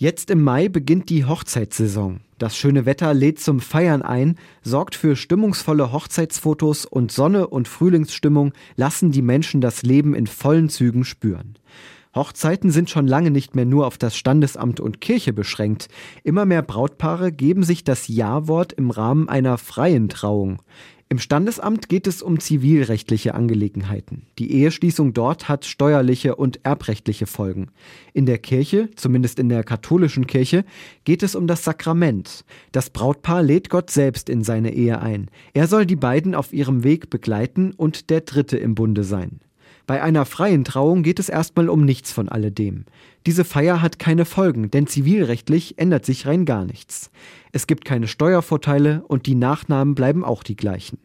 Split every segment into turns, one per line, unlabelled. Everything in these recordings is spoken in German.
Jetzt im Mai beginnt die Hochzeitssaison. Das schöne Wetter lädt zum Feiern ein, sorgt für stimmungsvolle Hochzeitsfotos und Sonne und Frühlingsstimmung lassen die Menschen das Leben in vollen Zügen spüren. Hochzeiten sind schon lange nicht mehr nur auf das Standesamt und Kirche beschränkt. Immer mehr Brautpaare geben sich das Ja-Wort im Rahmen einer freien Trauung. Im Standesamt geht es um zivilrechtliche Angelegenheiten. Die Eheschließung dort hat steuerliche und erbrechtliche Folgen. In der Kirche, zumindest in der katholischen Kirche, geht es um das Sakrament. Das Brautpaar lädt Gott selbst in seine Ehe ein. Er soll die beiden auf ihrem Weg begleiten und der Dritte im Bunde sein. Bei einer freien Trauung geht es erstmal um nichts von alledem. Diese Feier hat keine Folgen, denn zivilrechtlich ändert sich rein gar nichts. Es gibt keine Steuervorteile und die Nachnamen bleiben auch die gleichen.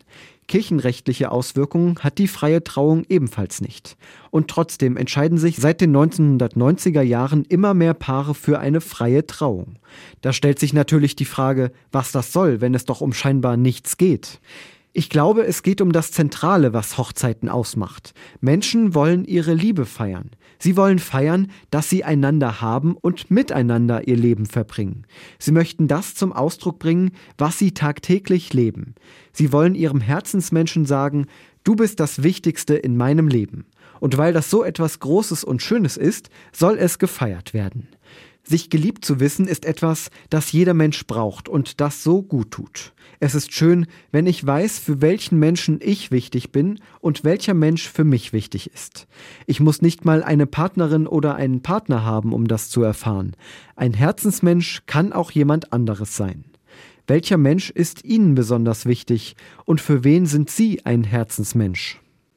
Kirchenrechtliche Auswirkungen hat die freie Trauung ebenfalls nicht. Und trotzdem entscheiden sich seit den 1990er Jahren immer mehr Paare für eine freie Trauung. Da stellt sich natürlich die Frage, was das soll, wenn es doch um scheinbar nichts geht. Ich glaube, es geht um das Zentrale, was Hochzeiten ausmacht. Menschen wollen ihre Liebe feiern. Sie wollen feiern, dass sie einander haben und miteinander ihr Leben verbringen. Sie möchten das zum Ausdruck bringen, was sie tagtäglich leben. Sie wollen ihrem Herzensmenschen sagen, du bist das Wichtigste in meinem Leben. Und weil das so etwas Großes und Schönes ist, soll es gefeiert werden. Sich geliebt zu wissen ist etwas, das jeder Mensch braucht und das so gut tut. Es ist schön, wenn ich weiß, für welchen Menschen ich wichtig bin und welcher Mensch für mich wichtig ist. Ich muss nicht mal eine Partnerin oder einen Partner haben, um das zu erfahren. Ein Herzensmensch kann auch jemand anderes sein. Welcher Mensch ist Ihnen besonders wichtig und für wen sind Sie ein Herzensmensch?